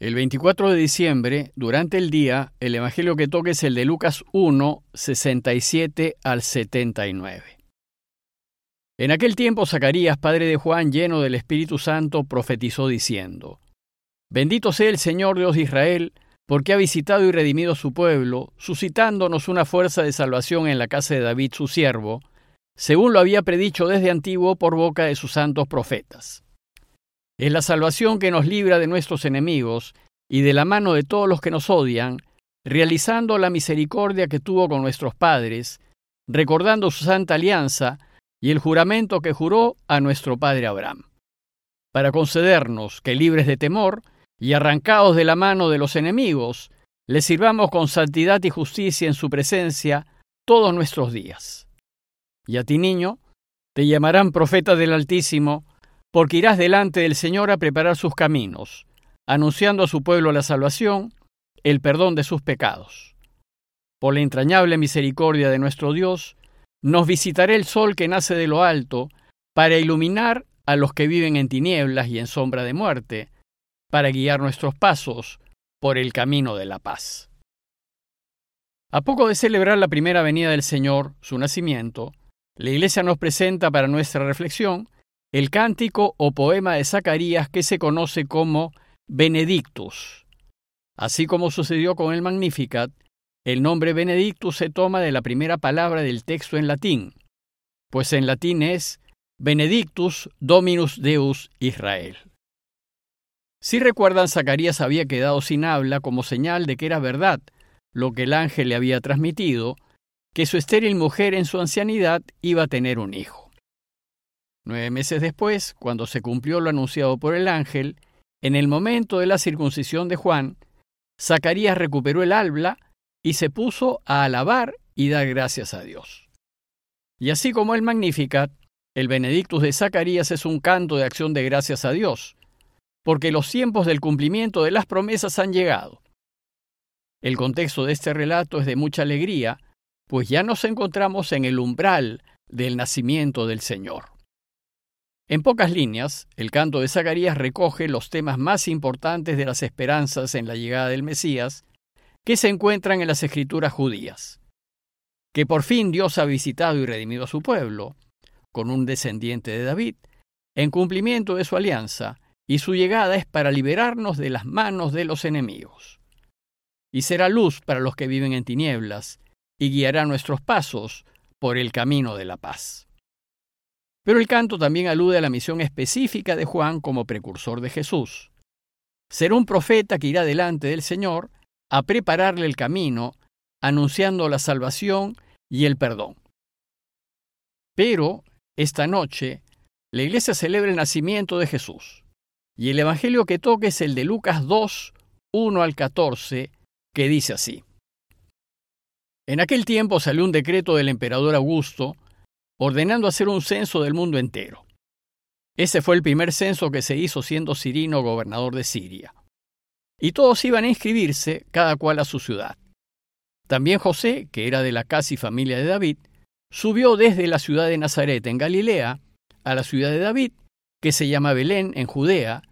El 24 de diciembre, durante el día, el Evangelio que toque es el de Lucas 1, 67 al 79. En aquel tiempo Zacarías, padre de Juan, lleno del Espíritu Santo, profetizó diciendo, Bendito sea el Señor Dios de Israel, porque ha visitado y redimido su pueblo, suscitándonos una fuerza de salvación en la casa de David su siervo, según lo había predicho desde antiguo por boca de sus santos profetas. Es la salvación que nos libra de nuestros enemigos y de la mano de todos los que nos odian, realizando la misericordia que tuvo con nuestros padres, recordando su santa alianza y el juramento que juró a nuestro padre Abraham, para concedernos que libres de temor y arrancados de la mano de los enemigos, le sirvamos con santidad y justicia en su presencia todos nuestros días. Y a ti, niño, te llamarán profeta del Altísimo, porque irás delante del Señor a preparar sus caminos, anunciando a su pueblo la salvación, el perdón de sus pecados. Por la entrañable misericordia de nuestro Dios, nos visitará el sol que nace de lo alto, para iluminar a los que viven en tinieblas y en sombra de muerte, para guiar nuestros pasos por el camino de la paz. A poco de celebrar la primera venida del Señor, su nacimiento, la Iglesia nos presenta para nuestra reflexión el cántico o poema de Zacarías que se conoce como Benedictus. Así como sucedió con el Magnificat, el nombre Benedictus se toma de la primera palabra del texto en latín, pues en latín es Benedictus Dominus Deus Israel. Si recuerdan, Zacarías había quedado sin habla como señal de que era verdad lo que el ángel le había transmitido, que su estéril mujer en su ancianidad iba a tener un hijo. Nueve meses después, cuando se cumplió lo anunciado por el ángel, en el momento de la circuncisión de Juan, Zacarías recuperó el habla y se puso a alabar y dar gracias a Dios. Y así como el Magnificat, el Benedictus de Zacarías es un canto de acción de gracias a Dios, porque los tiempos del cumplimiento de las promesas han llegado. El contexto de este relato es de mucha alegría, pues ya nos encontramos en el umbral del nacimiento del Señor. En pocas líneas, el canto de Zacarías recoge los temas más importantes de las esperanzas en la llegada del Mesías que se encuentran en las escrituras judías. Que por fin Dios ha visitado y redimido a su pueblo, con un descendiente de David, en cumplimiento de su alianza, y su llegada es para liberarnos de las manos de los enemigos. Y será luz para los que viven en tinieblas, y guiará nuestros pasos por el camino de la paz. Pero el canto también alude a la misión específica de Juan como precursor de Jesús. Será un profeta que irá delante del Señor a prepararle el camino, anunciando la salvación y el perdón. Pero, esta noche, la iglesia celebra el nacimiento de Jesús, y el Evangelio que toca es el de Lucas 2, 1 al 14, que dice así. En aquel tiempo salió un decreto del emperador Augusto ordenando hacer un censo del mundo entero. Ese fue el primer censo que se hizo siendo Cirino gobernador de Siria. Y todos iban a inscribirse, cada cual a su ciudad. También José, que era de la casi familia de David, subió desde la ciudad de Nazaret en Galilea a la ciudad de David, que se llama Belén en Judea,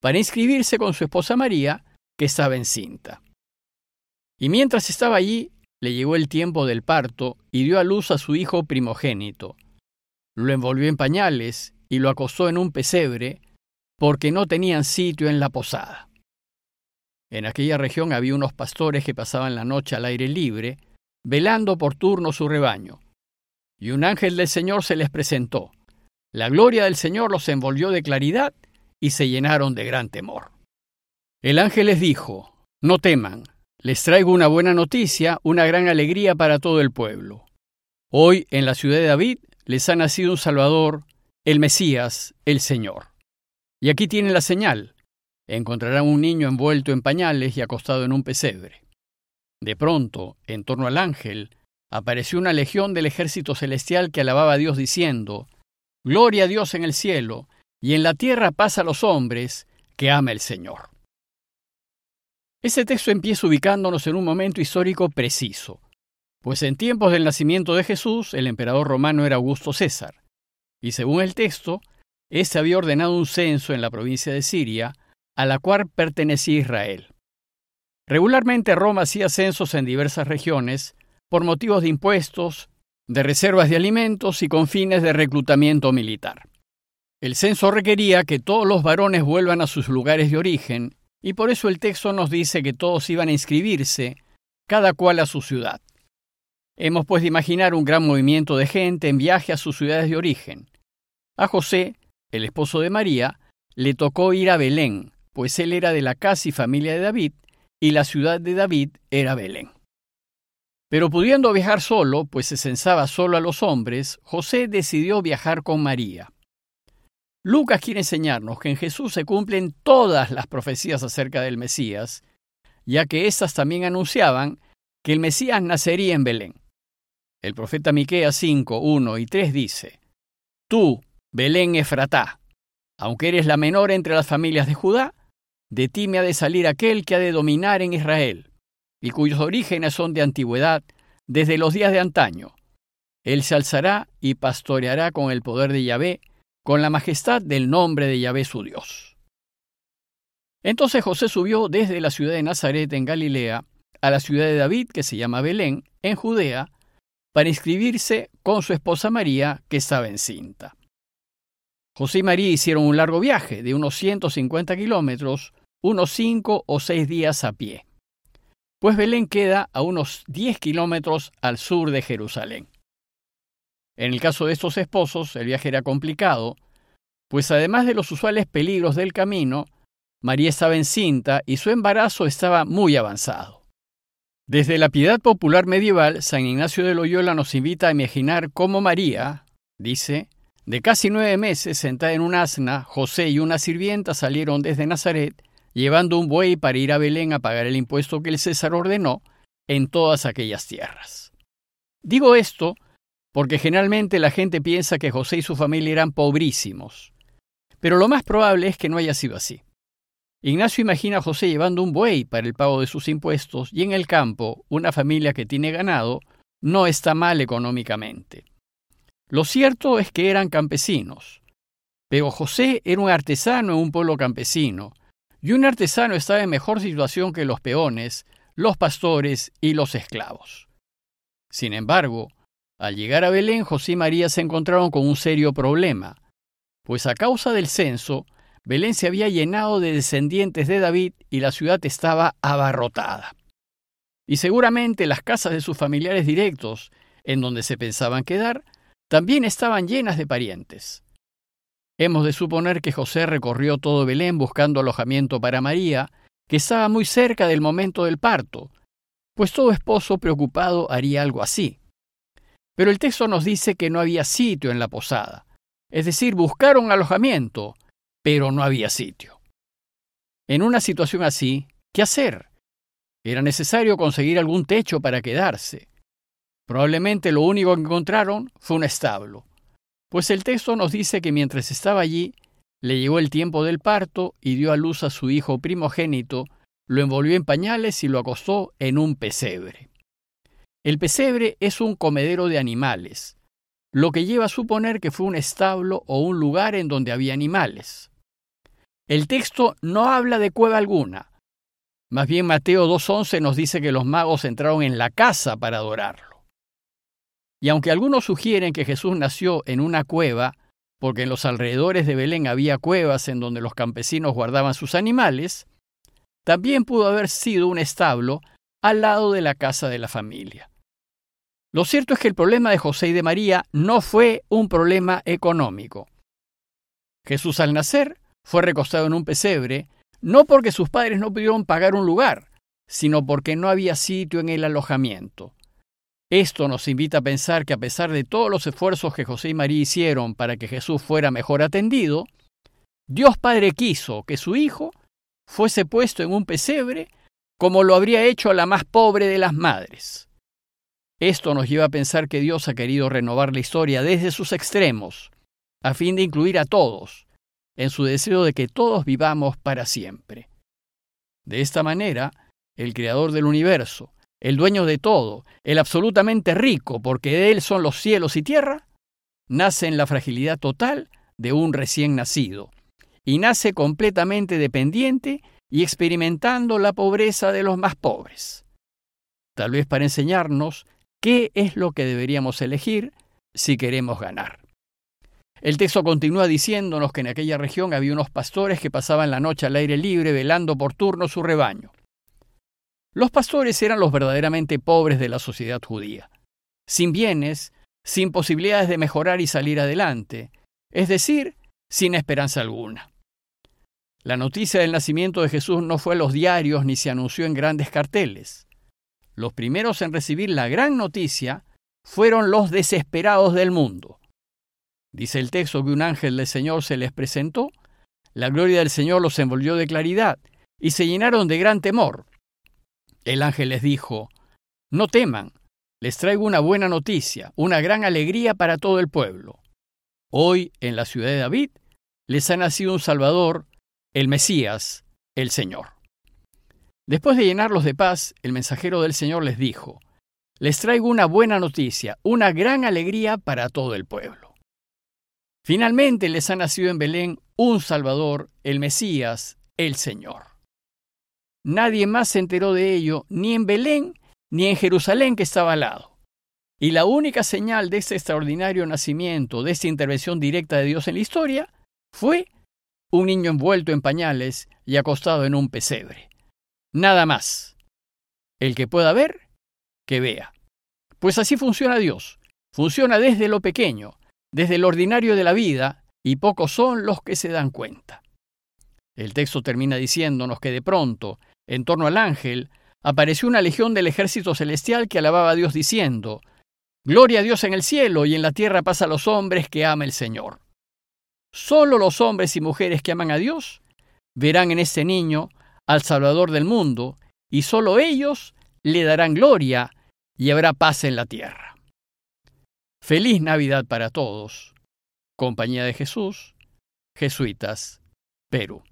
para inscribirse con su esposa María, que estaba encinta. Y mientras estaba allí, le llegó el tiempo del parto y dio a luz a su hijo primogénito. Lo envolvió en pañales y lo acostó en un pesebre porque no tenían sitio en la posada. En aquella región había unos pastores que pasaban la noche al aire libre, velando por turno su rebaño. Y un ángel del Señor se les presentó. La gloria del Señor los envolvió de claridad y se llenaron de gran temor. El ángel les dijo, No teman, les traigo una buena noticia, una gran alegría para todo el pueblo. Hoy en la ciudad de David les ha nacido un Salvador, el Mesías, el Señor. Y aquí tienen la señal. Encontrarán un niño envuelto en pañales y acostado en un pesebre. De pronto, en torno al ángel, apareció una legión del ejército celestial que alababa a Dios diciendo, Gloria a Dios en el cielo, y en la tierra paz a los hombres que ama el Señor. Ese texto empieza ubicándonos en un momento histórico preciso, pues en tiempos del nacimiento de Jesús el emperador romano era Augusto César, y según el texto, éste había ordenado un censo en la provincia de Siria a la cual pertenecía Israel. Regularmente Roma hacía censos en diversas regiones por motivos de impuestos, de reservas de alimentos y con fines de reclutamiento militar. El censo requería que todos los varones vuelvan a sus lugares de origen, y por eso el texto nos dice que todos iban a inscribirse, cada cual a su ciudad. Hemos pues de imaginar un gran movimiento de gente en viaje a sus ciudades de origen. A José, el esposo de María, le tocó ir a Belén, pues él era de la casa y familia de David, y la ciudad de David era Belén. Pero pudiendo viajar solo, pues se censaba solo a los hombres, José decidió viajar con María. Lucas quiere enseñarnos que en Jesús se cumplen todas las profecías acerca del Mesías, ya que éstas también anunciaban que el Mesías nacería en Belén. El profeta Miqueas 5, 1 y 3 dice: Tú, Belén Efratá, aunque eres la menor entre las familias de Judá, de ti me ha de salir aquel que ha de dominar en Israel, y cuyos orígenes son de antigüedad, desde los días de antaño. Él se alzará y pastoreará con el poder de Yahvé, con la majestad del nombre de Yahvé su Dios. Entonces José subió desde la ciudad de Nazaret en Galilea a la ciudad de David, que se llama Belén, en Judea, para inscribirse con su esposa María, que estaba encinta. José y María hicieron un largo viaje de unos 150 kilómetros unos cinco o seis días a pie, pues Belén queda a unos 10 kilómetros al sur de Jerusalén. En el caso de estos esposos, el viaje era complicado, pues además de los usuales peligros del camino, María estaba encinta y su embarazo estaba muy avanzado. Desde la piedad popular medieval, San Ignacio de Loyola nos invita a imaginar cómo María, dice, de casi nueve meses sentada en un asna, José y una sirvienta salieron desde Nazaret llevando un buey para ir a Belén a pagar el impuesto que el César ordenó en todas aquellas tierras. Digo esto porque generalmente la gente piensa que José y su familia eran pobrísimos, pero lo más probable es que no haya sido así. Ignacio imagina a José llevando un buey para el pago de sus impuestos y en el campo una familia que tiene ganado no está mal económicamente. Lo cierto es que eran campesinos, pero José era un artesano en un pueblo campesino, y un artesano estaba en mejor situación que los peones, los pastores y los esclavos. Sin embargo, al llegar a Belén, José y María se encontraron con un serio problema, pues a causa del censo, Belén se había llenado de descendientes de David y la ciudad estaba abarrotada. Y seguramente las casas de sus familiares directos, en donde se pensaban quedar, también estaban llenas de parientes. Hemos de suponer que José recorrió todo Belén buscando alojamiento para María, que estaba muy cerca del momento del parto, pues todo esposo preocupado haría algo así. Pero el texto nos dice que no había sitio en la posada, es decir, buscaron alojamiento, pero no había sitio. En una situación así, ¿qué hacer? Era necesario conseguir algún techo para quedarse. Probablemente lo único que encontraron fue un establo. Pues el texto nos dice que mientras estaba allí, le llegó el tiempo del parto y dio a luz a su hijo primogénito, lo envolvió en pañales y lo acostó en un pesebre. El pesebre es un comedero de animales, lo que lleva a suponer que fue un establo o un lugar en donde había animales. El texto no habla de cueva alguna. Más bien Mateo 2.11 nos dice que los magos entraron en la casa para adorarlo. Y aunque algunos sugieren que Jesús nació en una cueva, porque en los alrededores de Belén había cuevas en donde los campesinos guardaban sus animales, también pudo haber sido un establo al lado de la casa de la familia. Lo cierto es que el problema de José y de María no fue un problema económico. Jesús al nacer fue recostado en un pesebre, no porque sus padres no pudieron pagar un lugar, sino porque no había sitio en el alojamiento. Esto nos invita a pensar que a pesar de todos los esfuerzos que José y María hicieron para que Jesús fuera mejor atendido, Dios Padre quiso que su Hijo fuese puesto en un pesebre como lo habría hecho a la más pobre de las madres. Esto nos lleva a pensar que Dios ha querido renovar la historia desde sus extremos, a fin de incluir a todos, en su deseo de que todos vivamos para siempre. De esta manera, el Creador del universo, el dueño de todo, el absolutamente rico, porque de él son los cielos y tierra, nace en la fragilidad total de un recién nacido, y nace completamente dependiente y experimentando la pobreza de los más pobres. Tal vez para enseñarnos qué es lo que deberíamos elegir si queremos ganar. El texto continúa diciéndonos que en aquella región había unos pastores que pasaban la noche al aire libre velando por turno su rebaño. Los pastores eran los verdaderamente pobres de la sociedad judía, sin bienes, sin posibilidades de mejorar y salir adelante, es decir, sin esperanza alguna. La noticia del nacimiento de Jesús no fue a los diarios ni se anunció en grandes carteles. Los primeros en recibir la gran noticia fueron los desesperados del mundo. Dice el texto que un ángel del Señor se les presentó, la gloria del Señor los envolvió de claridad y se llenaron de gran temor. El ángel les dijo, No teman, les traigo una buena noticia, una gran alegría para todo el pueblo. Hoy, en la ciudad de David, les ha nacido un Salvador, el Mesías, el Señor. Después de llenarlos de paz, el mensajero del Señor les dijo, Les traigo una buena noticia, una gran alegría para todo el pueblo. Finalmente les ha nacido en Belén un Salvador, el Mesías, el Señor. Nadie más se enteró de ello, ni en Belén, ni en Jerusalén que estaba al lado. Y la única señal de este extraordinario nacimiento, de esta intervención directa de Dios en la historia, fue un niño envuelto en pañales y acostado en un pesebre. Nada más. El que pueda ver, que vea. Pues así funciona Dios. Funciona desde lo pequeño, desde el ordinario de la vida, y pocos son los que se dan cuenta. El texto termina diciéndonos que de pronto, en torno al ángel, apareció una legión del ejército celestial que alababa a Dios diciendo, Gloria a Dios en el cielo y en la tierra pasa a los hombres que ama el Señor. Solo los hombres y mujeres que aman a Dios verán en este niño al Salvador del mundo, y solo ellos le darán gloria y habrá paz en la tierra. Feliz Navidad para todos. Compañía de Jesús, Jesuitas, Perú.